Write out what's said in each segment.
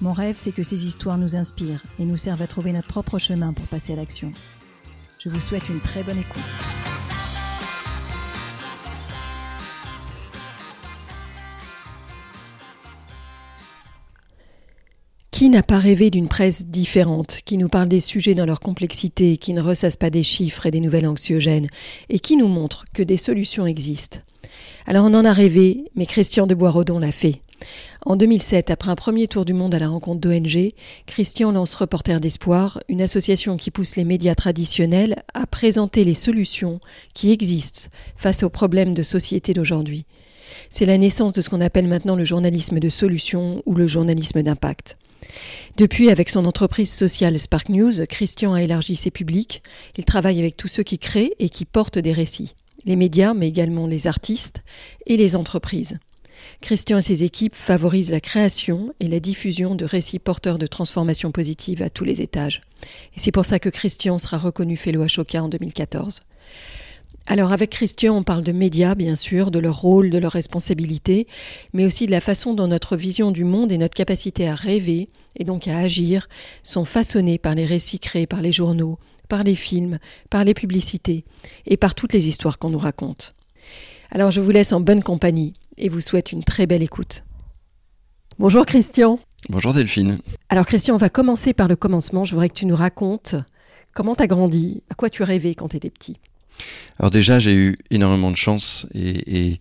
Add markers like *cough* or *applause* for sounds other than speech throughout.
Mon rêve, c'est que ces histoires nous inspirent et nous servent à trouver notre propre chemin pour passer à l'action. Je vous souhaite une très bonne écoute. Qui n'a pas rêvé d'une presse différente, qui nous parle des sujets dans leur complexité, qui ne ressasse pas des chiffres et des nouvelles anxiogènes, et qui nous montre que des solutions existent? Alors on en a rêvé, mais Christian de Boisrodon l'a fait. En 2007, après un premier tour du monde à la rencontre d'ONG, Christian lance Reporter d'Espoir, une association qui pousse les médias traditionnels à présenter les solutions qui existent face aux problèmes de société d'aujourd'hui. C'est la naissance de ce qu'on appelle maintenant le journalisme de solution ou le journalisme d'impact. Depuis, avec son entreprise sociale Spark News, Christian a élargi ses publics. Il travaille avec tous ceux qui créent et qui portent des récits. Les médias, mais également les artistes et les entreprises. Christian et ses équipes favorisent la création et la diffusion de récits porteurs de transformation positive à tous les étages. C'est pour ça que Christian sera reconnu Fellow Ashoka en 2014. Alors avec Christian, on parle de médias, bien sûr, de leur rôle, de leur responsabilité, mais aussi de la façon dont notre vision du monde et notre capacité à rêver, et donc à agir, sont façonnés par les récits créés par les journaux, par les films, par les publicités, et par toutes les histoires qu'on nous raconte. Alors je vous laisse en bonne compagnie et vous souhaite une très belle écoute. Bonjour Christian. Bonjour Delphine. Alors Christian, on va commencer par le commencement. Je voudrais que tu nous racontes comment tu as grandi, à quoi tu rêvais quand tu étais petit. Alors déjà, j'ai eu énormément de chance et,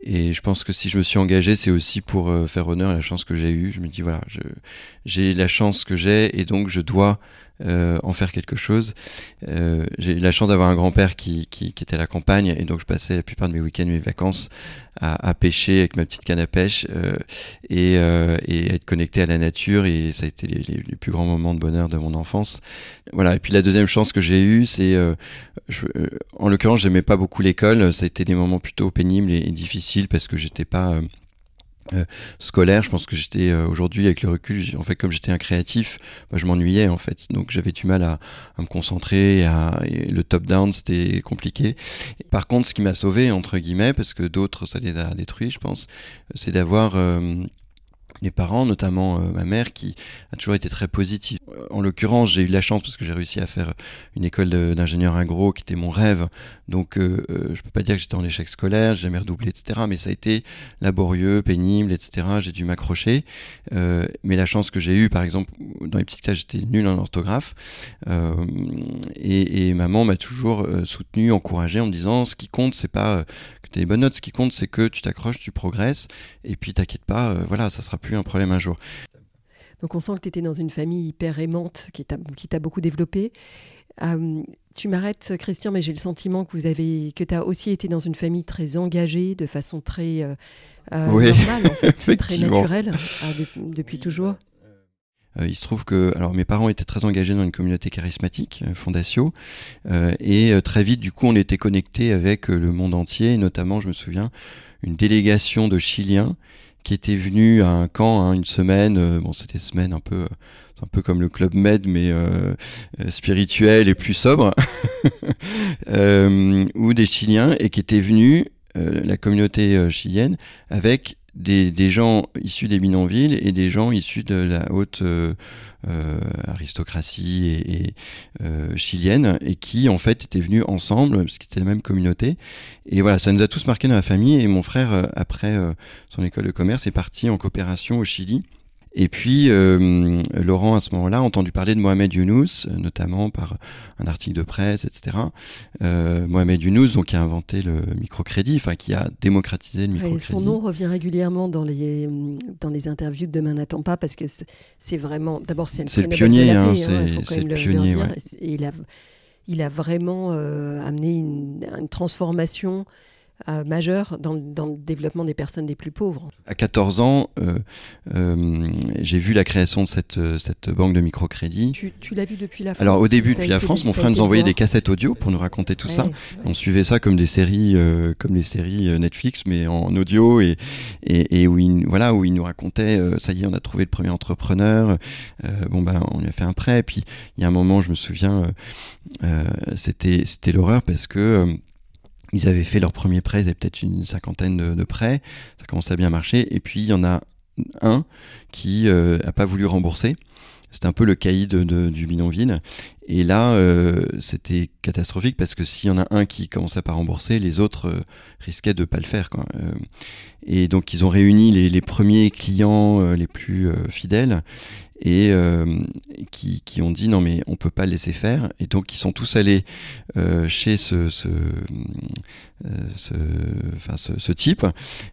et, je pense que si je me suis engagé, c'est aussi pour euh, faire honneur à la chance que j'ai eue. Je me dis, voilà, j'ai la chance que j'ai et donc je dois euh, en faire quelque chose. Euh, j'ai eu la chance d'avoir un grand-père qui, qui, qui, était à la campagne et donc je passais la plupart de mes week-ends, mes vacances à, à pêcher avec ma petite canne à pêche euh, et, euh, et, être connecté à la nature et ça a été les, les, plus grands moments de bonheur de mon enfance. Voilà. Et puis la deuxième chance que j'ai eue, c'est, euh, en l'occurrence, j'aimais pas beaucoup l'école. Ça a été des moments plutôt pénibles et, et difficiles parce que j'étais pas euh, scolaire, je pense que j'étais euh, aujourd'hui avec le recul, en fait comme j'étais un créatif, bah, je m'ennuyais en fait, donc j'avais du mal à, à me concentrer, à, le top down c'était compliqué. par contre, ce qui m'a sauvé entre guillemets, parce que d'autres ça les a détruits, je pense, c'est d'avoir euh, les parents, notamment euh, ma mère, qui a toujours été très positive. En l'occurrence, j'ai eu la chance parce que j'ai réussi à faire une école d'ingénieur agro, qui était mon rêve. Donc, euh, euh, je peux pas dire que j'étais en échec scolaire, j'ai jamais redoublé, etc. Mais ça a été laborieux, pénible, etc. J'ai dû m'accrocher. Euh, mais la chance que j'ai eue, par exemple, dans les petites classes, j'étais nul en orthographe. Euh, et, et, maman m'a toujours euh, soutenu, encouragé en me disant, ce qui compte, c'est pas des bonnes notes, ce qui compte, c'est que tu t'accroches, tu progresses. Et puis, t'inquiète pas, voilà, ça sera plus un problème un jour. Donc on sent que tu étais dans une famille hyper aimante qui t'a beaucoup développé. Euh, tu m'arrêtes, Christian, mais j'ai le sentiment que vous avez, que tu as aussi été dans une famille très engagée, de façon très euh, euh, oui. normale, en *laughs* fait, très naturelle, de, depuis toujours. Euh, il se trouve que alors mes parents étaient très engagés dans une communauté charismatique, euh, Fondatio, euh, et très vite du coup on était connectés avec le monde entier, et notamment je me souviens une délégation de Chiliens qui était venu à un camp hein, une semaine. Bon, c'était semaine un peu, un peu comme le club Med, mais euh, spirituel et plus sobre, *laughs* euh, ou des Chiliens et qui étaient venus la communauté chilienne avec des, des, gens issus des bidonvilles et des gens issus de la haute euh, euh, aristocratie et, euh, chilienne et qui en fait étaient venus ensemble parce qu'ils étaient la même communauté. Et voilà ça nous a tous marqué dans la famille. Et mon frère après son école de commerce est parti en coopération au Chili et puis, euh, Laurent, à ce moment-là, a entendu parler de Mohamed Younous, notamment par un article de presse, etc. Euh, Mohamed Younous, donc, qui a inventé le microcrédit, enfin, qui a démocratisé le microcrédit. Et son nom revient régulièrement dans les, dans les interviews de Demain n'attend pas, parce que c'est vraiment. D'abord, c'est le pionnier, hein, c'est hein, le pionnier. Et il, a, il a vraiment euh, amené une, une transformation euh, majeur dans, dans, le développement des personnes les plus pauvres. À 14 ans, euh, euh, j'ai vu la création de cette, cette banque de microcrédit. Tu, tu l'as vu depuis la France Alors au début, depuis la France, mon frère nous envoyait des cassettes audio pour nous raconter tout ça. On suivait ça comme des séries, comme les séries Netflix, mais en audio et, et, et où, il, voilà, où il nous racontait, ça y est, on a trouvé le premier entrepreneur, bon ben on lui a fait un prêt. Puis il y a un moment, je me souviens, c'était c'était l'horreur parce que ils avaient fait leur premier prêt, ils avaient peut-être une cinquantaine de, prêts, ça commençait à bien marcher, et puis il y en a un qui n'a euh, pas voulu rembourser. C'était un peu le caïd du bidonville. Et là, euh, c'était catastrophique parce que s'il y en a un qui commençait à pas rembourser, les autres euh, risquaient de pas le faire. Quoi. et donc, ils ont réuni les, premiers clients les plus fidèles et euh, qui, ont dit non mais on peut pas laisser faire et donc ils sont tous allés euh, chez ce, ce, euh, ce, enfin, ce, type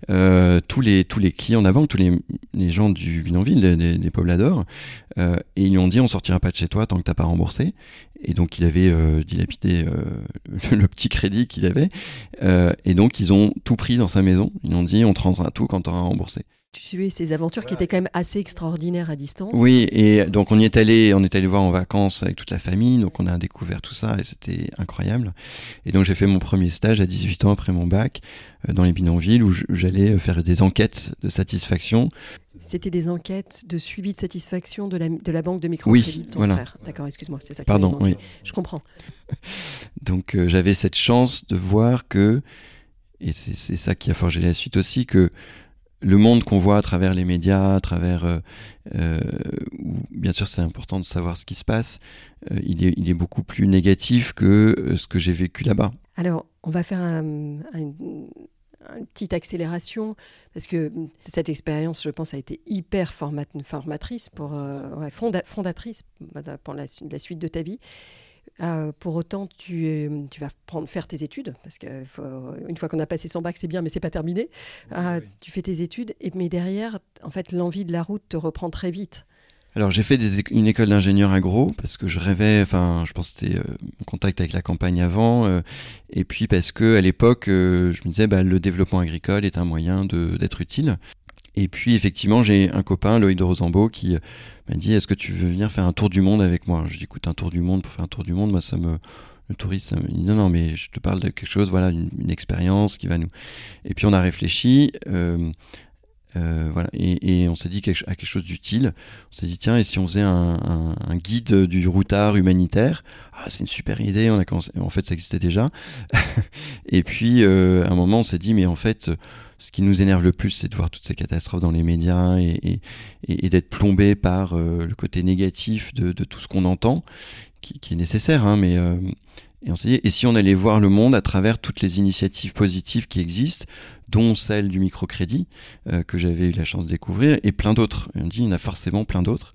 euh, tous les tous les clients d'avant tous les, gens du bidonville des, des, et ils lui ont dit on sortira pas de chez toi tant que t'as pas remboursé et donc il avait dilapidé *laughs* le petit crédit qu'il avait. Et donc ils ont tout pris dans sa maison. Ils ont dit on te rendra tout quand tu auras remboursé tu es ces aventures qui étaient quand même assez extraordinaires à distance. Oui, et donc on y est allé, on est allé voir en vacances avec toute la famille, donc on a découvert tout ça et c'était incroyable. Et donc j'ai fait mon premier stage à 18 ans après mon bac euh, dans les bidonvilles où j'allais faire des enquêtes de satisfaction. C'était des enquêtes de suivi de satisfaction de la, de la banque de microcrédit oui, de ton voilà. frère. D'accord, excuse-moi, c'est ça. Pardon, oui. Je comprends. *laughs* donc euh, j'avais cette chance de voir que, et c'est ça qui a forgé la suite aussi, que le monde qu'on voit à travers les médias, à travers, euh, euh, bien sûr c'est important de savoir ce qui se passe, euh, il, est, beaucoup plus négatif que ce que j'ai vécu là-bas. Alors, on va faire un, un, une petite accélération, parce que cette expérience, je pense, a été hyper format, formatrice, fondatrice pour la suite de ta vie. Euh, pour autant, tu, tu vas prendre, faire tes études, parce qu'une fois qu'on a passé son bac, c'est bien, mais c'est pas terminé. Oui, euh, oui. Tu fais tes études, et, mais derrière, en fait, l'envie de la route te reprend très vite. Alors j'ai fait des, une école d'ingénieur agro parce que je rêvais, enfin je pense que c'était euh, en contact avec la campagne avant, euh, et puis parce que à l'époque euh, je me disais bah, le développement agricole est un moyen d'être utile. Et puis effectivement, j'ai un copain, Loïc de Rosambeau, qui m'a dit Est-ce que tu veux venir faire un tour du monde avec moi? Je dis Écoute, un tour du monde pour faire un tour du monde, moi ça me. Le touriste, ça me dit Non, non, mais je te parle de quelque chose, voilà, une, une expérience qui va nous. Et puis on a réfléchi. Euh, euh, voilà, et, on s'est dit quelque, à quelque chose d'utile. On s'est dit tiens, et si on faisait un, guide du routard humanitaire? Ah, c'est une super idée. En fait, ça existait déjà. *laughs* et puis, euh, à un moment, on s'est dit mais en fait, ce qui nous énerve le plus, c'est de voir toutes ces catastrophes dans les médias et, d'être plombé par euh, le côté négatif de, tout ce qu'on entend, qui, qui, est nécessaire, hein, mais et on s'est dit, et si on allait voir le monde à travers toutes les initiatives positives qui existent, dont celle du microcrédit, euh, que j'avais eu la chance de découvrir, et plein d'autres. On dit, il y en a forcément plein d'autres.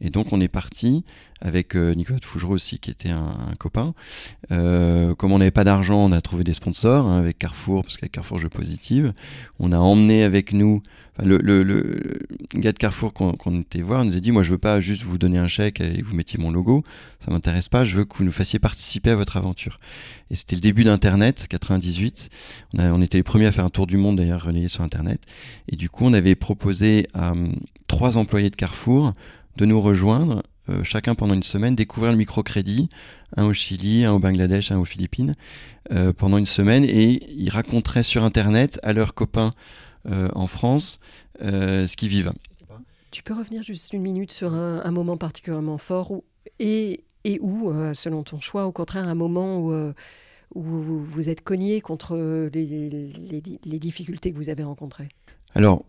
Et donc on est parti avec euh, Nicolas de Fougereux aussi, qui était un, copain. Euh, comme on n'avait pas d'argent, on a trouvé des sponsors hein, avec Carrefour, parce qu'avec Carrefour je positive. On a emmené avec nous le, gars de Carrefour qu'on qu était voir, nous a dit moi je veux pas juste vous donner un chèque et vous mettiez mon logo, ça m'intéresse pas. Je veux que vous nous fassiez participer à votre aventure. Et c'était le début d'Internet, 98. On, était les premiers à faire un tour du monde d'ailleurs relayé sur Internet. Et du coup on avait proposé à um, trois employés de Carrefour de nous rejoindre, euh, chacun pendant une semaine, découvrir le microcrédit, un au Chili, un au Bangladesh, un aux Philippines, euh, pendant une semaine, et ils raconteraient sur Internet à leurs copains euh, en France ce qu'ils vivent. Tu peux revenir juste une minute sur un, moment particulièrement fort et, et où, selon ton choix, au contraire, un moment où où vous êtes cogné contre les, les, difficultés que vous avez rencontrées? Alors,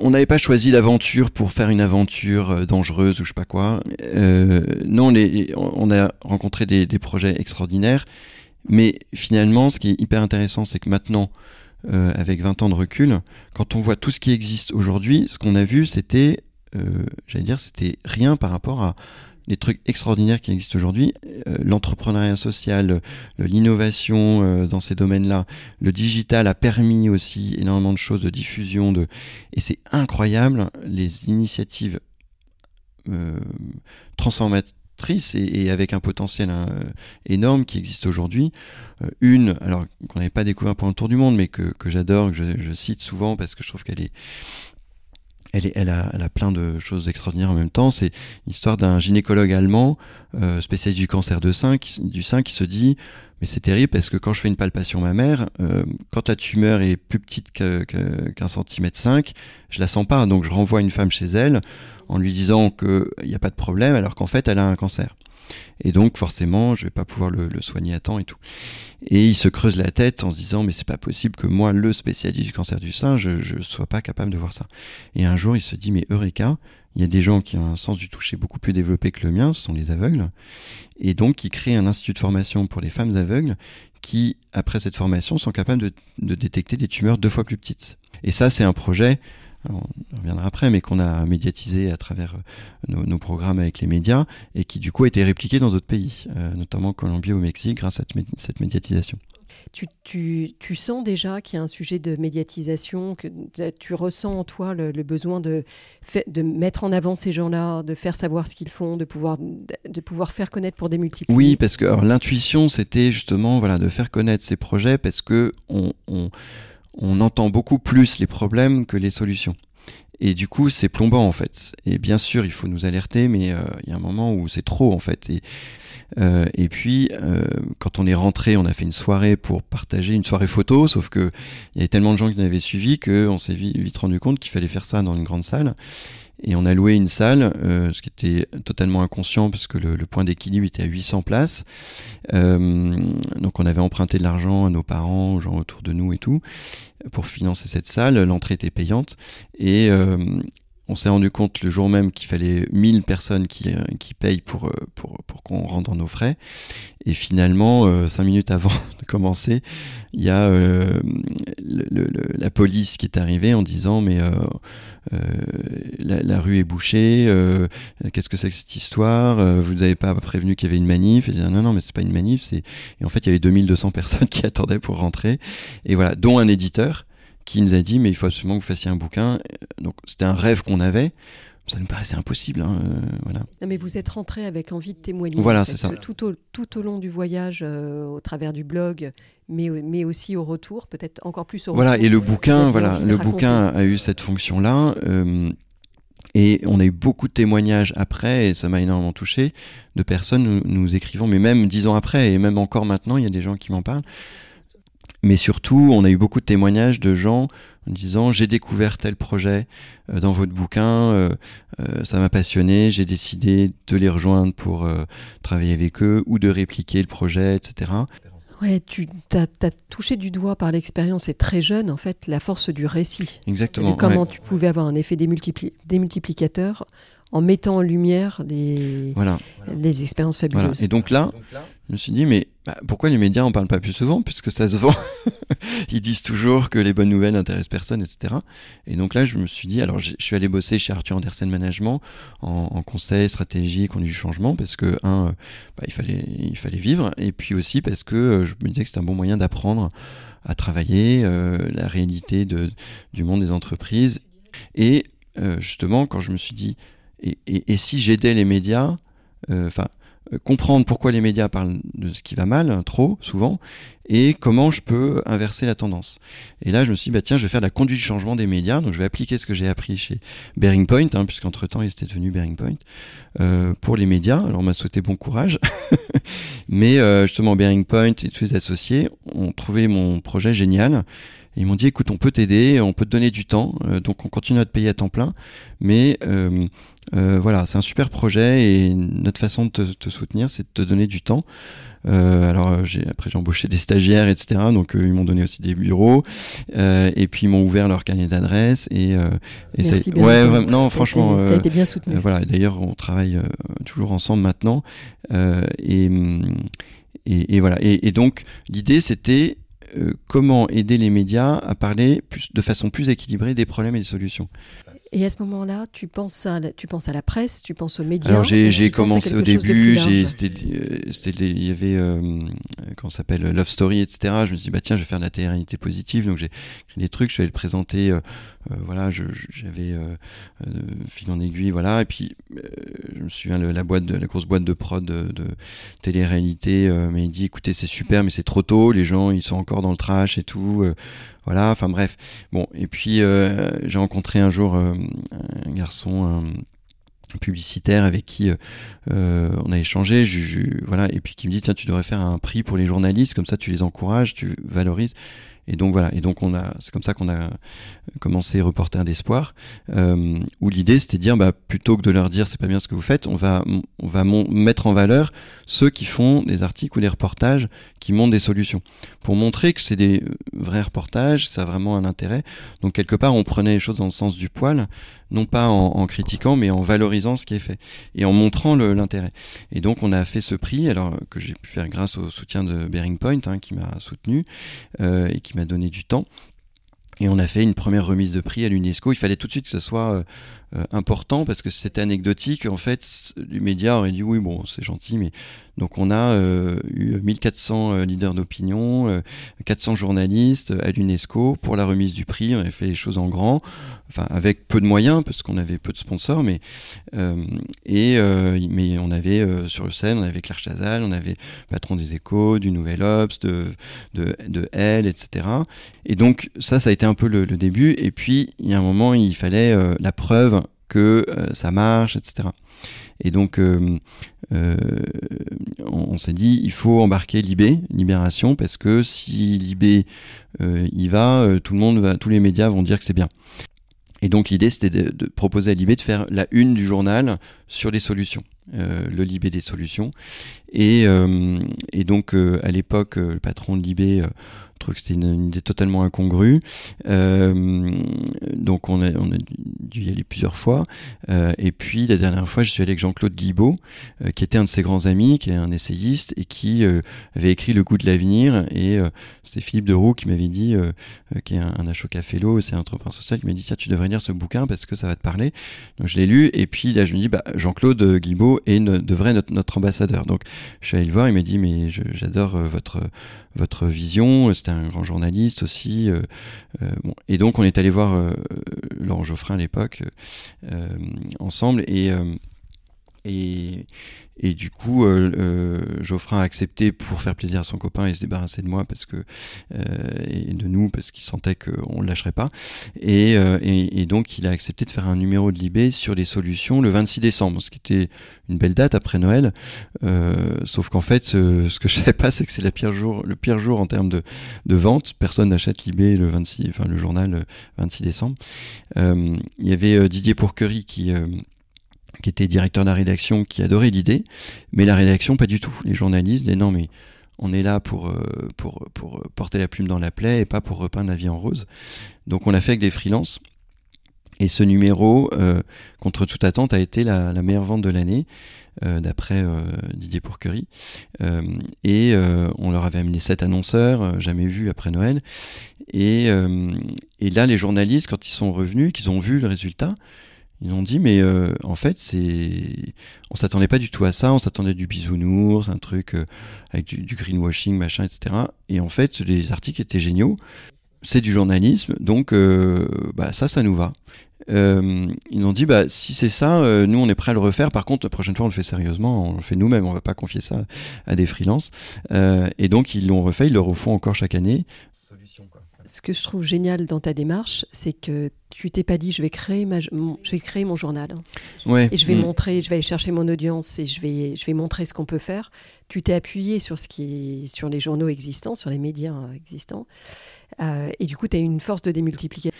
on n'avait pas choisi l'aventure pour faire une aventure euh, dangereuse ou je sais pas quoi. Euh, non, on a rencontré des, projets extraordinaires, mais finalement, ce qui est hyper intéressant, c'est que maintenant, euh, avec 20 ans de recul, quand on voit tout ce qui existe aujourd'hui, ce qu'on a vu, c'était, j'allais dire, c'était rien par rapport à les trucs extraordinaires qui existent aujourd'hui, euh, l'entrepreneuriat social, l'innovation euh, dans ces domaines-là, le digital a permis aussi énormément de choses de diffusion de et c'est incroyable les initiatives euh, transformatrices et, avec un potentiel hein, énorme qui existe aujourd'hui. une, alors qu'on n'avait pas découvert pendant le tour du monde, mais que, j'adore, que je, cite souvent parce que je trouve qu'elle est elle, est, elle, a, elle, a, plein de choses extraordinaires en même temps. C'est l'histoire d'un gynécologue allemand, euh, spécialiste du cancer de sein, du sein, qui se dit mais c'est terrible parce que quand je fais une palpation mammaire, euh, quand la tumeur est plus petite qu'un centimètre cinq, je la sens pas. Donc je renvoie une femme chez elle en lui disant qu'il n'y a pas de problème alors qu'en fait elle a un cancer. Et donc forcément, je vais pas pouvoir le, soigner à temps et tout. Et il se creuse la tête en se disant mais c'est pas possible que moi, le spécialiste du cancer du sein, je ne sois pas capable de voir ça. Et un jour, il se dit mais Eureka, il y a des gens qui ont un sens du toucher beaucoup plus développé que le mien, ce sont les aveugles. Et donc, il crée un institut de formation pour les femmes aveugles qui, après cette formation, sont capables de détecter des tumeurs deux fois plus petites. Et ça, c'est un projet on reviendra après, mais qu'on a médiatisé à travers euh, nos, programmes avec les médias et qui du coup a été répliqué dans d'autres pays, euh, notamment Colombie ou Mexique, grâce à cette médiatisation. Tu, sens déjà qu'il y a un sujet de médiatisation, que tu ressens en toi le, besoin de, de mettre en avant ces gens-là, de faire savoir ce qu'ils font, de pouvoir, de pouvoir faire connaître pour des multiples. Oui, parce que l'intuition, c'était justement voilà, de faire connaître ces projets parce que on on entend beaucoup plus les problèmes que les solutions. Et du coup, c'est plombant en fait. Et bien sûr, il faut nous alerter, mais euh, il y a un moment où c'est trop en fait. Et, euh, puis, euh, quand on est rentré, on a fait une soirée pour partager une soirée photo, sauf que il y avait tellement de gens qui nous avaient suivis qu'on s'est vite rendu compte qu'il fallait faire ça dans une grande salle. Et on a loué une salle, euh, ce qui était totalement inconscient parce que le, point d'équilibre était à 800 places. Euh, donc on avait emprunté de l'argent à nos parents, aux gens autour de nous et tout, pour financer cette salle. L'entrée était payante. Et euh, on s'est rendu compte le jour même qu'il fallait 1000 personnes qui, euh, qui payent pour, euh, pour, pour qu'on rentre dans nos frais. Et finalement, euh, cinq minutes avant *laughs* de commencer, il y a la police qui est arrivée en disant mais la, rue est bouchée, qu'est-ce que c'est que cette histoire Vous n'avez pas prévenu qu'il y avait une manif? Et dit, Non, non, mais c'est pas une manif. C'est... Et en fait, il y avait 2200 personnes *laughs* qui attendaient pour rentrer. Et voilà, dont un éditeur qui nous a dit mais il faut absolument que vous fassiez un bouquin. Donc c'était un rêve qu'on avait. Ça nous paraissait impossible. Hein, euh, voilà. mais vous êtes rentré avec envie de témoigner. Voilà, c'est ça. Tout au, tout au long du voyage, euh, au travers du blog, mais, mais aussi au retour, peut-être encore plus au voilà, retour. Voilà, et le bouquin, voilà, le bouquin a eu cette fonction-là. Euh, et on a eu beaucoup de témoignages après, et ça m'a énormément touché, de personnes nous, nous écrivant, mais même dix ans après, et même encore maintenant, il y a des gens qui m'en parlent, mais surtout, on a eu beaucoup de témoignages de gens en disant j'ai découvert tel projet euh, dans votre bouquin, euh, euh, ça m'a passionné, j'ai décidé de les rejoindre pour travailler avec eux ou de répliquer le projet, etc. Ouais, tu as, touché du doigt par l'expérience et très jeune, en fait, la force du récit. Exactement. Et comment tu pouvais avoir un effet démultiplicateur en mettant en lumière des, voilà. des expériences fabuleuses. Et donc là, je me suis dit, mais bah, pourquoi les médias en parlent pas plus souvent puisque ça se vend? *laughs* Ils disent toujours que les bonnes nouvelles n'intéressent personne, etc. Et donc là, je me suis dit, alors je suis allé bosser chez Arthur Andersen Management en, conseil, stratégie, conduite du changement parce que un, bah, il fallait, il fallait vivre, et puis aussi parce que euh, je me disais que c'était un bon moyen d'apprendre à travailler euh, la réalité de, du monde des entreprises. Et euh, justement, quand je me suis dit, et, si j'aidais les médias, enfin euh, comprendre pourquoi les médias parlent de ce qui va mal, hein, trop souvent, et comment je peux inverser la tendance. Et là, je me suis dit, bah, tiens, je vais faire la conduite du changement des médias, donc je vais appliquer ce que j'ai appris chez Bearing Point, hein, puisqu'entre-temps, il était devenu Bearing Point, euh, pour les médias. Alors, on m'a souhaité bon courage, *laughs* mais euh, justement, Bearing Point et tous les associés ont trouvé mon projet génial, ils m'ont dit, écoute, on peut t'aider, on peut te donner du temps, euh, donc on continue à te payer à temps plein, mais euh, euh, voilà, c'est un super projet et notre façon de te, soutenir, c'est de te donner du temps. alors j'ai après j'ai embauché des stagiaires, etc. Donc ils m'ont donné aussi des bureaux et puis ils m'ont ouvert leur carnet d'adresse et, et Merci ouais non franchement t'as été bien soutenu. voilà d'ailleurs on travaille toujours ensemble maintenant et, et, et voilà et, et donc l'idée c'était comment aider les médias à parler plus, de façon plus équilibrée des problèmes et des solutions. Et à ce moment-là, tu penses à, tu penses à la presse, tu penses aux médias. Alors j'ai commencé au début, il y avait euh, comment s'appelle Love Story, etc. Je me suis dit bah tiens, je vais faire de la télé-réalité positive, donc j'ai écrit des trucs, je vais le présenter. Euh, euh, voilà, j'avais euh, fil en aiguille, voilà, et puis je me souviens la boîte, de, la grosse boîte de prod de, de télé-réalité, il dit écoutez c'est super, mais c'est trop tôt, les gens ils sont encore dans le trash et tout. Voilà, enfin bref. Bon, et puis euh, j'ai rencontré un jour euh, un garçon un publicitaire avec qui euh, on a échangé, voilà, et puis qui me dit tiens tu devrais faire un prix pour les journalistes, comme ça tu les encourages, tu valorises. Et donc voilà, et donc on a, c'est comme ça qu'on a commencé Reporter d'espoir, euh, où l'idée c'était de dire, bah, plutôt que de leur dire c'est pas bien ce que vous faites, on va, on va mettre en valeur ceux qui font des articles ou des reportages qui montrent des solutions, pour montrer que c'est des vrais reportages, ça a vraiment un intérêt. Donc quelque part, on prenait les choses dans le sens du poil, non pas en, critiquant, mais en valorisant ce qui est fait et en montrant l'intérêt. Et donc on a fait ce prix, alors que j'ai pu faire grâce au soutien de Bearing Point, hein, qui m'a soutenu euh, et qui m'a donné du temps. Et on a fait une première remise de prix à l'UNESCO. Il fallait tout de suite que ce soit euh, euh, important parce que c'était anecdotique. En fait, les médias auraient dit oui, bon, c'est gentil, mais donc on a euh, eu 1400 euh, leaders d'opinion, 400 journalistes à l'UNESCO pour la remise du prix. On a fait les choses en grand, enfin avec peu de moyens parce qu'on avait peu de sponsors, mais et mais on avait sur le scène, on avait Claire Chazal, on avait patron des Échos, du Nouvel Obs, de de, de Elle, etc. Et donc ça, ça a été un peu le, début. Et puis il y a un moment, il fallait la preuve que euh, ça marche, etc. Et donc, euh, euh, on, s'est dit, il faut embarquer Libé, Libération, parce que si Libé y va, tout le monde va, tous les médias vont dire que c'est bien. Et donc l'idée c'était de, proposer à Libé de faire la une du journal sur les solutions, le Libé des solutions. Et, et donc à l'époque, le patron de Libé trouve que c'était une, idée totalement incongrue. Euh, donc on a, dû y aller plusieurs fois. Euh, et puis la dernière fois, je suis allé avec Jean-Claude Guibaud, euh, qui était un de ses grands amis, qui est un essayiste et qui avait écrit Le goût de l'avenir. Et c'est Philippe de Roux qui m'avait dit, qui est un, un Ashoka Fellow, c'est un entrepreneur social, qui m'a dit tiens, tu devrais lire ce bouquin parce que ça va te parler. Donc je l'ai lu. Et puis là, je me dis bah, Jean-Claude Guibaud est devrait notre, notre ambassadeur. Donc je suis allé le voir. Il m'a dit mais j'adore votre votre vision un grand journaliste aussi. Euh, euh, et donc on est allé voir euh, Laurent Geoffrin à l'époque ensemble et et, du coup, euh, euh, Geoffrin a accepté pour faire plaisir à son copain et se débarrasser de moi parce que euh, et de nous parce qu'il sentait qu'on ne lâcherait pas. Et, donc, il a accepté de faire un numéro de Libé sur les solutions le 26 décembre, ce qui était une belle date après Noël. Sauf qu'en fait, ce, que je savais pas, c'est que c'est le pire jour, le pire jour en termes de, de vente. Personne n'achète Libé le 26, enfin le journal le 26 décembre. il y avait Didier Pourquerie qui qui était directeur de la rédaction, qui adorait l'idée, mais la rédaction, pas du tout. Les journalistes disaient non, mais on est là pour, euh, pour porter la plume dans la plaie et pas pour repeindre la vie en rose. Donc on l'a fait avec des freelances. Et ce numéro, euh, contre toute attente, a été la, meilleure vente de l'année, euh, d'après Didier Pourquerie. et on leur avait amené sept annonceurs, jamais vus après Noël. Et, et là, les journalistes, quand ils sont revenus, qu'ils ont vu le résultat, ils ont dit, mais euh, en fait, c'est, on s'attendait pas du tout à ça. On s'attendait du bisounours, un truc euh, avec du, greenwashing, machin, etc. Et en fait, les articles étaient géniaux. C'est du journalisme, donc euh, bah, ça, ça nous va. ils ont dit, bah si c'est ça, nous on est prêt à le refaire. Par contre, la prochaine fois, on le fait sérieusement, on le fait nous-mêmes. On va pas confier ça à des freelances. et donc ils l'ont refait, ils le refont encore chaque année ce que je trouve génial dans ta démarche, c'est que tu t'es pas dit je vais créer mon, je vais créer mon journal ouais. et je vais mm. montrer, je vais aller chercher mon audience et je vais je vais montrer ce qu'on peut faire. Tu t'es appuyé sur ce qui est, sur les journaux existants, sur les médias existants euh, et du coup tu as une force de démultiplication.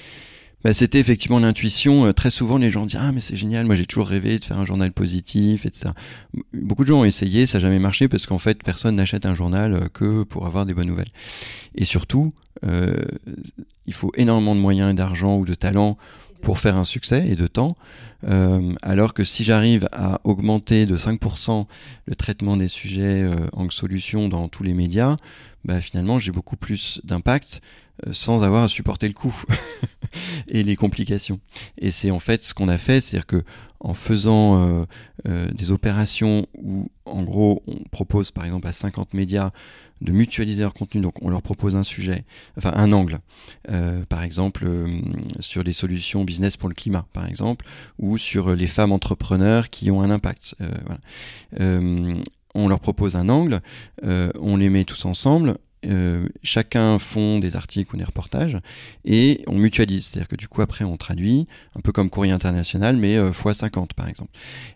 Bah, c'était effectivement l'intuition. Euh, très souvent, les gens disent Ah, mais c'est génial, moi j'ai toujours rêvé de faire un journal positif, etc. Beaucoup de gens ont essayé, ça n'a jamais marché parce qu'en fait, personne n'achète un journal euh, que pour avoir des bonnes nouvelles. Et surtout, euh, il faut énormément de moyens et d'argent ou de talent pour faire un succès et de temps. Euh, alors que si j'arrive à augmenter de 5% le traitement des sujets euh, en solution dans tous les médias, bah, finalement j'ai beaucoup plus d'impact euh, sans avoir à supporter le coût *laughs* et les complications. Et c'est en fait ce qu'on a fait, c'est-à-dire que en faisant des opérations où en gros on propose par exemple à 50 médias de mutualiser leur contenu. Donc on leur propose un sujet, enfin un angle, euh, par exemple euh, sur les solutions business pour le climat, par exemple, ou sur les femmes entrepreneurs qui ont un impact. Euh, on leur propose un angle, on les met tous ensemble, euh, chacun font des articles ou des reportages et on mutualise. C'est-à-dire que du coup, après, on traduit, un peu comme Courrier International, mais euh, x 50 par exemple.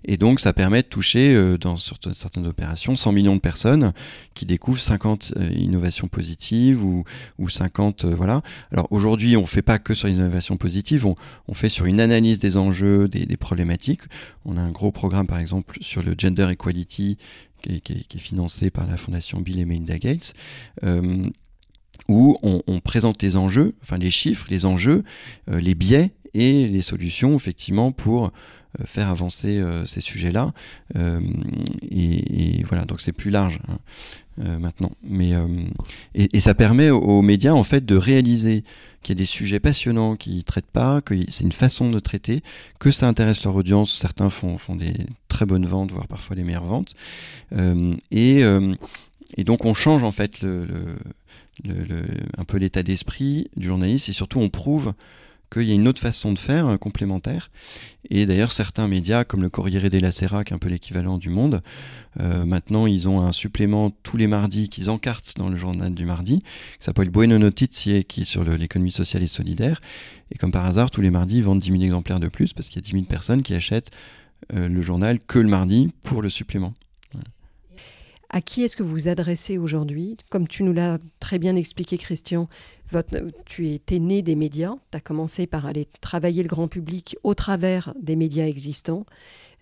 Et donc, ça permet de toucher, euh, dans certaines opérations, 100 millions de personnes qui découvrent 50 innovations positives ou, ou 50. voilà. Alors aujourd'hui, on ne fait pas que sur les innovations positives, on, on fait sur une analyse des enjeux, des, des problématiques. On a un gros programme, par exemple, sur le gender equality qui est, financé par la fondation Bill et Melinda Gates, euh, où on, présente les enjeux, enfin les chiffres, les enjeux, euh, les biais et les solutions effectivement pour euh, faire avancer ces sujets-là. Et, voilà, donc c'est plus large hein, maintenant. Mais et, ça permet aux, médias en fait de réaliser qu'il y a des sujets passionnants qu'ils ne traitent pas, que c'est une façon de traiter, que ça intéresse leur audience. Certains font, font des très bonnes ventes, voire parfois les meilleures ventes. Euh, et, euh, et, donc on change en fait le, le, un peu l'état d'esprit du journaliste et surtout on prouve qu'il y a une autre façon de faire, euh, complémentaire. Et d'ailleurs, certains médias, comme le Corriere della Sera, qui est un peu l'équivalent du Monde, maintenant, ils ont un supplément tous les mardis qu'ils encartent dans le journal du mardi, qui s'appelle Bueno Notizie, qui est sur l'économie sociale et solidaire. Et comme par hasard, tous les mardis, ils vendent 10 000 exemplaires de plus, parce qu'il y a 10 000 personnes qui achètent le journal que le mardi pour le supplément. À qui est-ce que vous vous adressez aujourd'hui? Comme tu nous l'as très bien expliqué, Christian, tu étais né des médias, tu as commencé par aller travailler le grand public au travers des médias existants,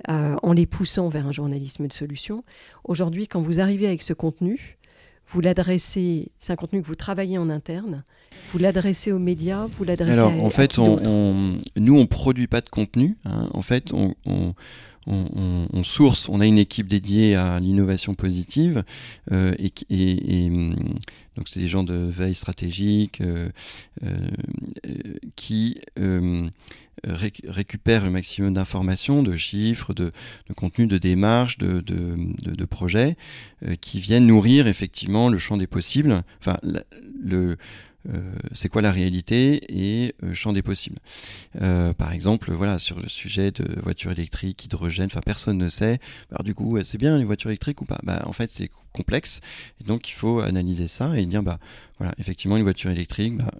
euh, en les poussant vers un journalisme de solution. Aujourd'hui, quand vous arrivez avec ce contenu, vous l'adressez, c'est un contenu que vous travaillez en interne, vous l'adressez aux médias, vous l'adressez Alors, en fait, on, nous, on produit pas de contenu. Hein. En fait, on, on, source, on a une équipe dédiée à l'innovation positive euh, et, hum, donc c'est des gens de veille stratégique euh, euh, qui récupèrent le maximum d'informations, de chiffres, de, contenus, de démarches, de, projets qui viennent nourrir effectivement le champ des possibles. Enfin, c'est quoi la réalité et euh, champ des possibles. Euh, par exemple, voilà, sur le sujet de voitures électriques, hydrogène, personne ne sait. Du coup, c'est bien les voitures électriques ou pas? Bah, En fait, c'est complexe donc il faut analyser ça et dire bah voilà, effectivement, une voiture électrique, bah,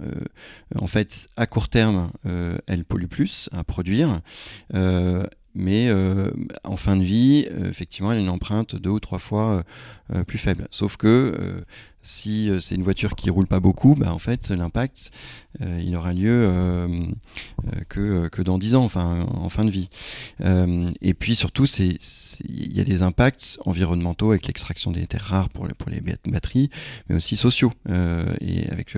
en fait, à court terme, elle pollue plus à produire mais euh, en fin de vie, euh, effectivement, elle a une empreinte deux ou trois fois euh, plus faible. Sauf que si c'est une voiture qui roule pas beaucoup, bah, en fait, l'impact, il aura lieu que, que dans dix ans, enfin, en fin de vie. et puis surtout, il y a des impacts environnementaux avec l'extraction des terres rares pour, pour les batteries, mais aussi sociaux, et avec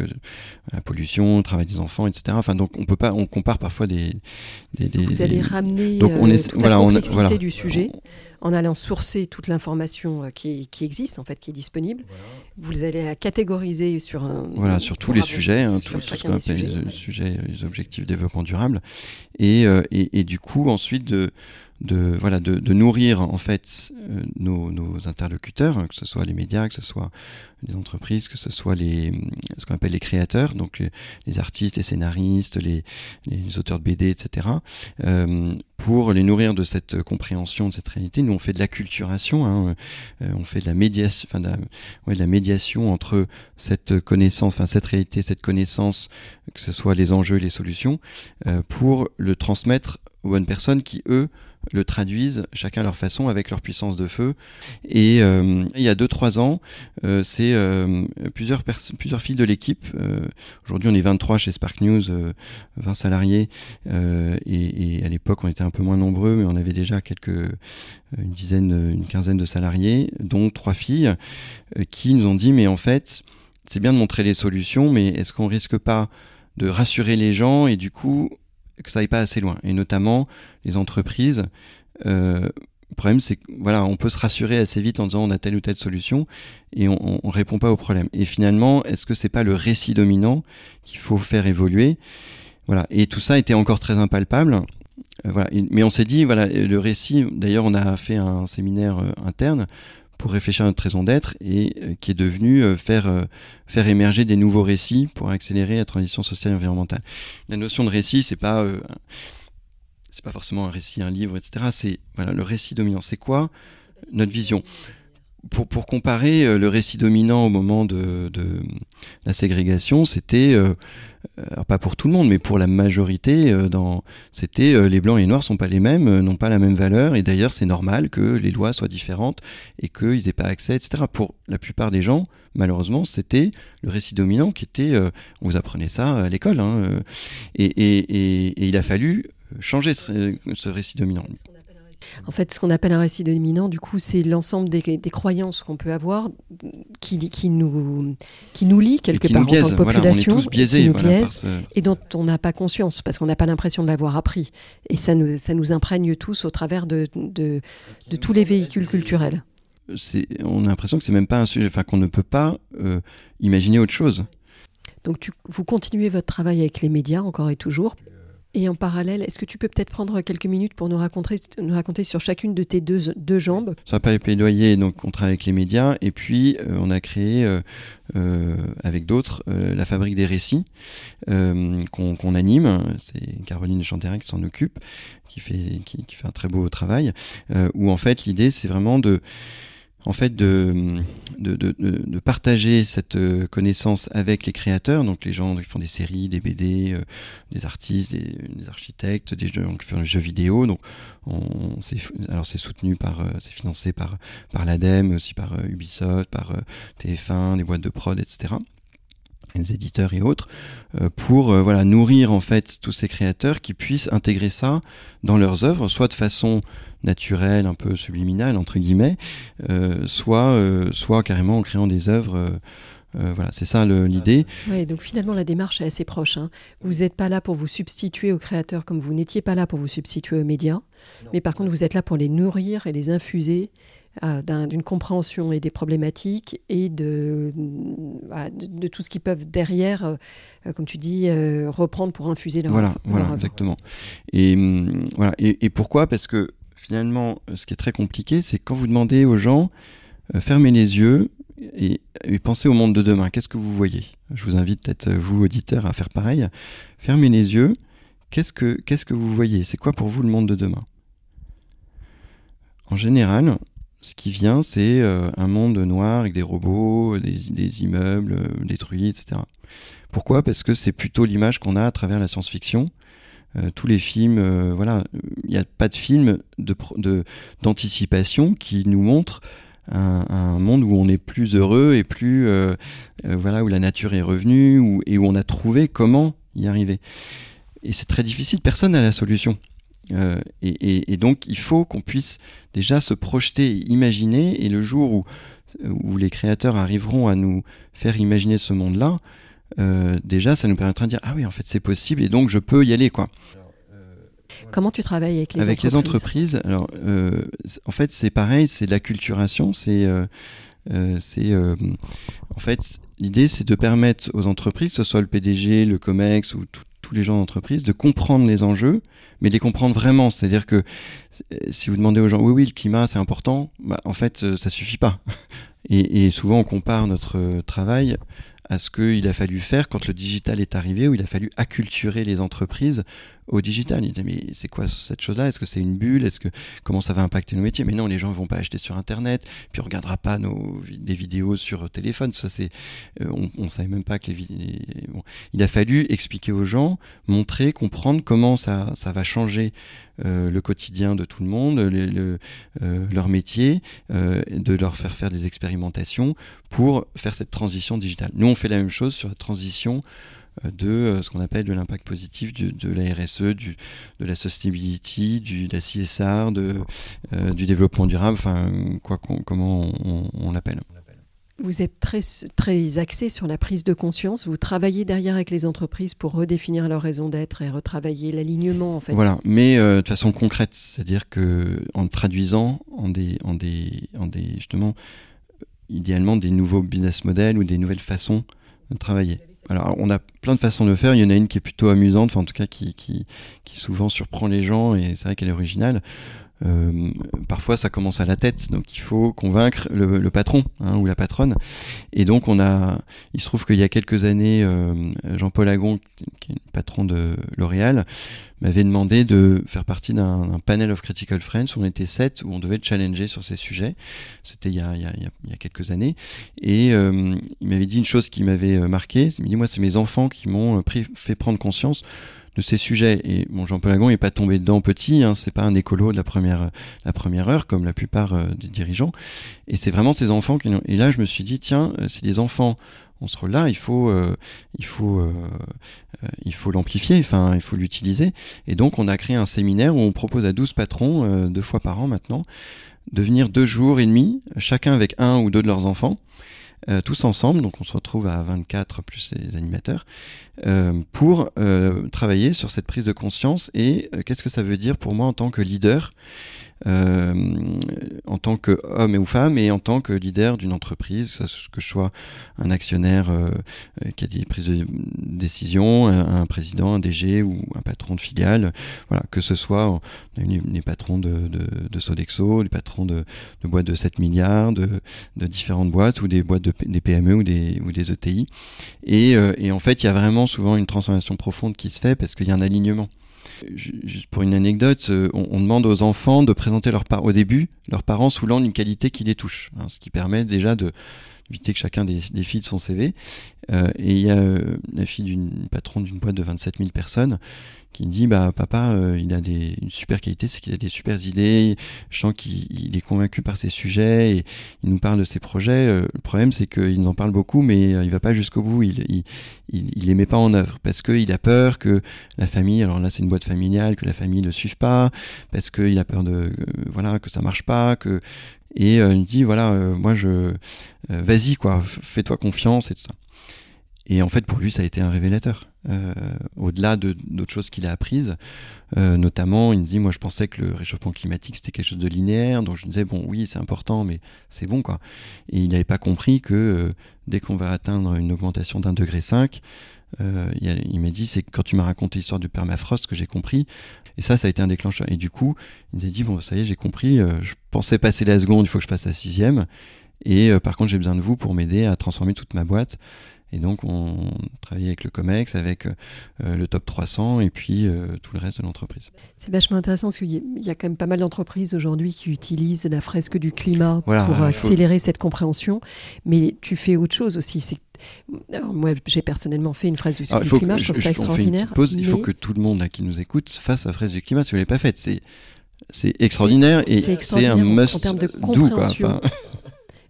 la pollution, le travail des enfants, etc. Enfin, donc on peut pas, on compare parfois des... des, Vous allez ramener... Donc on est la complexité du sujet en allant sourcer toute l'information euh, qui, existe, en fait, qui est disponible. Vous allez la catégoriser sur un, voilà, sur tous les sujets, hein, tout, ce qu'on appelle les, sujets, les objectifs de développement durable, et, euh, et, et, du coup ensuite de de voilà de, de, nourrir en fait euh, nos, nos, interlocuteurs, hein, que ce soit les médias, que ce soit les entreprises, que ce soit les ce qu'on appelle les créateurs, donc les, artistes, les scénaristes, les, les, auteurs de BD, etc. Euh, pour les nourrir de cette compréhension de cette réalité, nous on fait de l'acculturation, hein, euh, on fait de la médiation, enfin de la, médiation entre cette connaissance, enfin cette réalité, cette connaissance, que ce soit les enjeux, les solutions, euh, pour le transmettre aux bonnes personnes qui eux le traduisent chacun à leur façon avec leur puissance de feu. Et euh, il y a 2-3 ans, euh, c'est euh, plusieurs, plusieurs filles de l'équipe. Aujourd'hui, on est 23 chez Spark News, 20 salariés. Et, et, à l'époque, on était un peu moins nombreux, mais on avait déjà quelques, une dizaine, une quinzaine de salariés, dont trois filles, qui nous ont dit, mais en fait, c'est bien de montrer les solutions, mais est-ce qu'on risque pas de rassurer les gens et du coup que ça aille pas assez loin. Et notamment les entreprises. Euh, le problème, c'est que voilà, on peut se rassurer assez vite en disant on a telle ou telle solution et on, ne répond pas au problème. Et finalement, est-ce que c'est pas le récit dominant qu'il faut faire évoluer? Voilà. Et tout ça était encore très impalpable. Euh, voilà. mais on s'est dit voilà, le récit. D'ailleurs, on a fait un séminaire euh, interne pour réfléchir à notre raison d'être et euh, qui est devenu faire, faire émerger des nouveaux récits pour accélérer la transition sociale et environnementale. La notion de récit, c'est pas c'est pas forcément un récit, un livre, etc. C'est voilà le récit dominant. C'est quoi notre vision? Pour, pour, comparer euh, le récit dominant au moment de, de la ségrégation, c'était euh, pas pour tout le monde, mais pour la majorité, euh, dans c'était les blancs et les noirs sont pas les mêmes, n'ont pas la même valeur, et d'ailleurs c'est normal que les lois soient différentes et qu'ils aient pas accès, etc. Pour la plupart des gens, malheureusement, c'était le récit dominant qui était, on vous apprenait ça à l'école, hein, et, et, et, et, il a fallu changer ce, récit dominant. En fait, ce qu'on appelle un récit dominant, du coup, c'est l'ensemble des, croyances qu'on peut avoir qui, qui, nous, qui nous lie quelque part en tant que population, et dont on n'a pas conscience parce qu'on n'a pas l'impression de l'avoir appris. Et ça nous, ça nous imprègne tous au travers de, de, tous les véhicules culturels. On a l'impression que c'est même pas un sujet, enfin qu'on ne peut pas euh, imaginer autre chose. Donc vous continuez votre travail avec les médias encore et toujours. Et en parallèle, est-ce que tu peux peut-être prendre quelques minutes pour nous raconter, nous raconter sur chacune de tes deux, deux jambes? Ça pas plaidoyer, donc on travaille avec les médias, et puis euh, on a créé euh, euh, avec d'autres la Fabrique des récits qu'on anime. C'est Caroline de qui s'en occupe, qui fait, qui, fait un très beau travail, où en fait l'idée c'est vraiment de en fait de, de, de, partager cette euh, connaissance avec les créateurs, donc les gens qui font des séries, des BD, euh, des artistes, des, architectes, des gens qui font des jeux vidéo. Donc, on, alors c'est soutenu par, euh, c'est financé par par l'ADEME, aussi par Ubisoft, par TF1, les boîtes de prod, etc les éditeurs et autres, pour voilà nourrir en fait tous ces créateurs qui puissent intégrer ça dans leurs œuvres, soit de façon naturel, un peu subliminal entre guillemets, euh, soit, euh, soit carrément en créant des œuvres. Euh, voilà, c'est ça l'idée. Oui, donc finalement la démarche est assez proche. Hein. Vous n'êtes pas là pour vous substituer aux créateurs comme vous n'étiez pas là pour vous substituer aux médias, mais par contre vous êtes là pour les nourrir et les infuser d'une compréhension et des problématiques et de, de, tout ce qu'ils peuvent derrière, comme tu dis, reprendre pour infuser leur Voilà, voilà exactement. Et, hum, voilà. Et, et pourquoi? Parce que finalement, euh, ce qui est très compliqué, c'est quand vous demandez aux gens, euh, fermez les yeux et, pensez au monde de demain. Qu'est-ce que vous voyez? Je vous invite peut-être, euh, vous, auditeurs, à faire pareil. Fermez les yeux. Qu'est-ce que, qu'est-ce que vous voyez? C'est quoi pour vous le monde de demain? En général, ce qui vient, c'est un monde noir avec des robots, des, immeubles détruits, etc. Pourquoi? Parce que c'est plutôt l'image qu'on a à travers la science-fiction. Euh, tous les films, euh, voilà, il n'y a pas de film d'anticipation qui nous montre un, monde où on est plus heureux et plus euh, voilà où la nature est revenue et où on a trouvé comment y arriver. Et c'est très difficile, personne n'a la solution. Et, et, donc il faut qu'on puisse déjà se projeter, imaginer, et le jour où, où les créateurs arriveront à nous faire imaginer ce monde-là, euh, déjà, ça nous permettra de dire ah oui, en fait, c'est possible et donc je peux y aller, quoi. Comment tu travailles avec les avec entreprises les entreprises, alors euh, en fait, c'est pareil, c'est de l'acculturation, c'est euh, c'est en fait l'idée, c'est de permettre aux entreprises, que ce soit le PDG, le Comex ou les gens d'entreprise, de comprendre les enjeux, mais de les comprendre vraiment. C'est-à-dire que si vous demandez aux gens, oui, oui, le climat, c'est important, bah, en fait, ça suffit pas. *laughs* Et, et, souvent, on compare notre travail à ce qu'il a fallu faire quand le digital est arrivé, où il a fallu acculturer les entreprises au digital. Il dit, mais c'est quoi cette chose-là? Est-ce que c'est une bulle? Est-ce que comment ça va impacter nos métiers? Mais non, les gens vont pas acheter sur Internet, puis on regardera pas nos des vidéos sur téléphone. Ça c'est, euh, on, on savait même pas que les, bon. Il a fallu expliquer aux gens, montrer, comprendre comment ça ça va changer euh, le quotidien de tout le monde, euh, leur métier, de leur faire faire des expérimentations pour faire cette transition digitale. Nous, on fait la même chose sur la transition de ce qu'on appelle de l'impact positif de la RSE, du, de la sustainability, du, de la CSR, de, du développement durable, enfin quoi comment on, l'appelle. vous êtes très, très axé sur la prise de conscience. Vous travaillez derrière avec les entreprises pour redéfinir leur raison d'être et retravailler l'alignement, en fait. Voilà, mais euh, de façon concrète, c'est-à-dire que en traduisant en des, en des, en des justement, idéalement des nouveaux business models ou des nouvelles façons de travailler. Alors, on a plein de façons de le faire. Il y en a une qui est plutôt amusante, enfin, en tout cas qui, qui, qui souvent surprend les gens et c'est vrai qu'elle est originale. Euh, parfois, ça commence à la tête, donc il faut convaincre le, patron hein, ou la patronne. Et donc, on a, il se trouve qu'il y a quelques années, euh, Jean-Paul Agon, qui est le patron de L'Oréal, m'avait demandé de faire partie d'un panel of critical friends où on était sept, où on devait challenger sur ces sujets. C'était il, il, il, y a quelques années. Et euh, il m'avait dit une chose qui m'avait marqué. Il m'a dit, moi, c'est mes enfants qui m'ont fait prendre conscience de ces sujets. Et bon, Jean-Paul n'est pas tombé dedans petit, hein, c'est pas un écolo de la première, la première heure, comme la plupart euh, des dirigeants. Et c'est vraiment ces enfants qui. Et là, je me suis dit, tiens, euh, si les enfants on se là, il faut, euh, il faut, il faut l'amplifier, enfin, il faut l'utiliser. Et donc, on a créé un séminaire où on propose à 12 patrons, deux fois par an maintenant, de venir deux jours et demi, chacun avec un ou deux de leurs enfants, euh, tous ensemble, donc on se retrouve à 24 plus les animateurs, euh, pour euh, travailler sur cette prise de conscience et qu'est-ce que ça veut dire pour moi en tant que leader en tant qu'homme ou femme et en tant que leader d'une entreprise, que je sois un actionnaire euh, qui a des prises de décision, un, président, un DG ou un patron de filiale, voilà, que ce soit les patrons de, de, de, Sodexo, les patrons de, boîtes de 7 milliards, de, différentes boîtes ou des boîtes PME ou des, ou des ETI. Et, euh, et en fait, il y a vraiment souvent une transformation profonde qui se fait parce qu'il y a un alignement. Juste pour une anecdote, euh, on, demande aux enfants de présenter leur au début leurs parents sous l'angle d'une qualité qui les touche, hein, ce qui permet déjà de que chacun des, des de son CV. Euh, et il y a euh, la fille d'une patronne d'une boîte de 27 000 personnes qui dit bah papa euh, il a des une super qualité c'est qu'il a des super idées. Je sens qu'il est convaincu par ses sujets et il nous parle de ses projets. Euh, le problème c'est qu'il en parle beaucoup mais euh, il va pas jusqu'au bout. Il, il, il, il, les met pas en œuvre parce qu'il a peur que la famille alors là c'est une boîte familiale que la famille le suive pas parce qu'il a peur de voilà que ça marche pas que et il dit voilà moi je vas-y quoi fais-toi confiance et tout ça et en fait, pour lui, ça a été un révélateur. Euh, au-delà de d'autres choses qu'il a apprises, euh, notamment, il me dit, moi, je pensais que le réchauffement climatique c'était quelque chose de linéaire, donc je me disais, bon, oui, c'est important, mais c'est bon, quoi. Et il n'avait pas compris que euh, dès qu'on va atteindre une augmentation d'un degré 5, euh, il, m'a dit, c'est quand tu m'as raconté l'histoire du permafrost que j'ai compris. Et ça, ça a été un déclencheur. Et du coup, il m'a dit, bon, ça y est, j'ai compris. je pensais passer la seconde, il faut que je passe la sixième. Et par contre, j'ai besoin de vous pour m'aider à transformer toute ma boîte. Et donc, on travaillait avec le COMEX, avec euh, le top 300 et puis euh, tout le reste de l'entreprise. C'est vachement intéressant parce qu'il y a quand même pas mal d'entreprises aujourd'hui qui utilisent la fresque du climat pour accélérer cette compréhension. Mais tu fais autre chose aussi. C'est moi, j'ai personnellement fait une fresque du, climat, je trouve ça extraordinaire. Il faut que tout le monde qui nous écoute fasse la fresque du climat si vous ne l'avez pas faite. C'est extraordinaire et c'est un must en termes de compréhension. *laughs*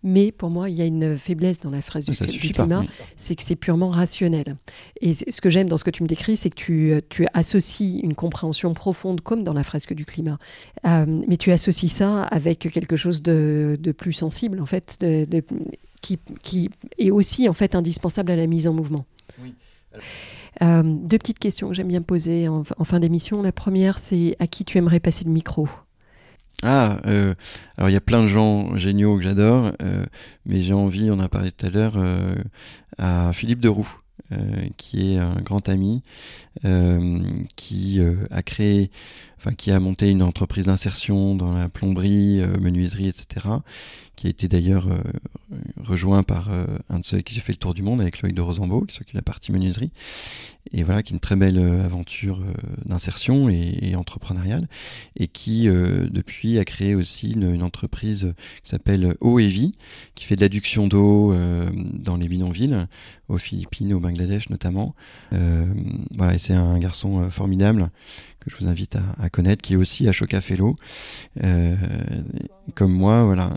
Mais pour moi, il y a une faiblesse dans la phrase du, climat, c'est que c'est purement rationnel. Et ce que j'aime dans ce que tu me décris, c'est que tu, tu, associes une compréhension profonde, comme dans la fresque du climat, euh, mais tu associes ça avec quelque chose de, de plus sensible, en fait, de, qui, qui, est aussi en fait indispensable à la mise en mouvement. Euh, deux petites questions que j'aime bien poser en fin d'émission. La première, c'est à qui tu aimerais passer le micro? Ah, euh, alors il y a plein de gens géniaux que j'adore, euh, mais j'ai envie, on a parlé tout à l'heure, euh, à Philippe Deroux, qui est un grand ami, qui a créé, enfin qui a monté une entreprise d'insertion dans la plomberie, menuiserie, etc., qui a été d'ailleurs rejoint par un de ceux qui s'est fait le tour du monde avec Loïc de Rosambeau, qui s'occupe de la partie menuiserie, et voilà, qui est une très belle euh, aventure euh, d'insertion et, entrepreneuriale, et qui euh, depuis a créé aussi une, entreprise qui s'appelle Eau et Vie, qui fait de l'adduction d'eau dans les bidonvilles, aux Philippines, au Bangladesh notamment. voilà, et c'est un garçon formidable que je vous invite à, connaître, qui est aussi à Fellow, comme moi, voilà.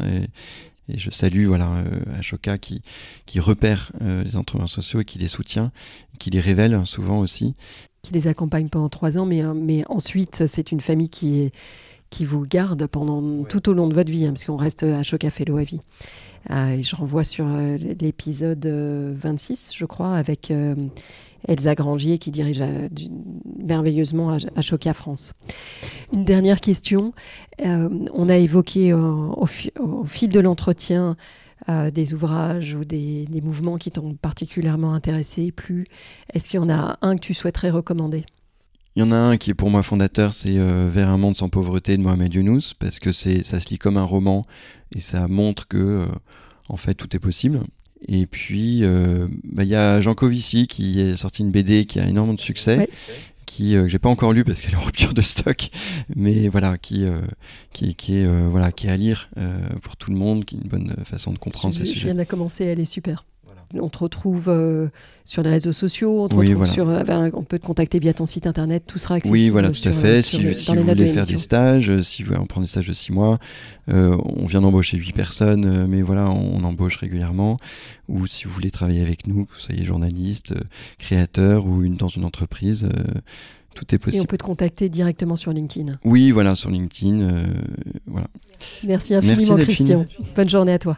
Et je salue voilà euh, Ashoka qui qui repère euh, les entrepreneurs sociaux et qui les soutient, qui les révèle souvent aussi. Qui les accompagne pendant trois ans, mais mais ensuite c'est une famille qui est qui vous garde pendant tout au long de votre vie, hein, parce qu'on reste à Choc Café à vie. et je renvoie sur l'épisode 26, je crois, avec Elsa Grangier qui dirige merveilleusement à, à Choca France. Une dernière question. on a évoqué au, fil de l'entretien des ouvrages ou des, mouvements qui t'ont particulièrement intéressé, plus. Est-ce qu'il y en a un que tu souhaiterais recommander? Il y en a un qui est pour moi fondateur, c'est euh, Vers un monde sans pauvreté de Mohamed Younous, parce que c'est, ça se lit comme un roman et ça montre que, euh, en fait, tout est possible. Et puis, euh, bah, il y a Jean Covici qui est sorti une BD qui a énormément de succès qui euh, j'ai pas encore lu parce qu'elle est en rupture de stock, mais voilà, qui qui, qui est voilà, qui est à lire pour tout le monde, qui est une bonne façon de comprendre ces sujets. Je viens de commencer, elle est super. On te retrouve euh, sur les réseaux sociaux, on, te retrouve sur, euh, on peut te contacter via ton site internet, tout sera accessible. Oui, voilà, tout à fait. si, vous voulez faire des stages, euh, si vous voulez prendre des stages de six mois, on vient d'embaucher huit personnes, mais voilà, on, embauche régulièrement. Ou si vous voulez travailler avec nous, que vous soyez journaliste, créateur ou une, dans une entreprise, tout est possible. Et on peut te contacter directement sur LinkedIn. Oui, voilà, sur LinkedIn. voilà. Merci infiniment, Christian. Bonne journée à toi.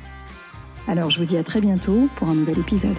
Alors je vous dis à très bientôt pour un nouvel épisode.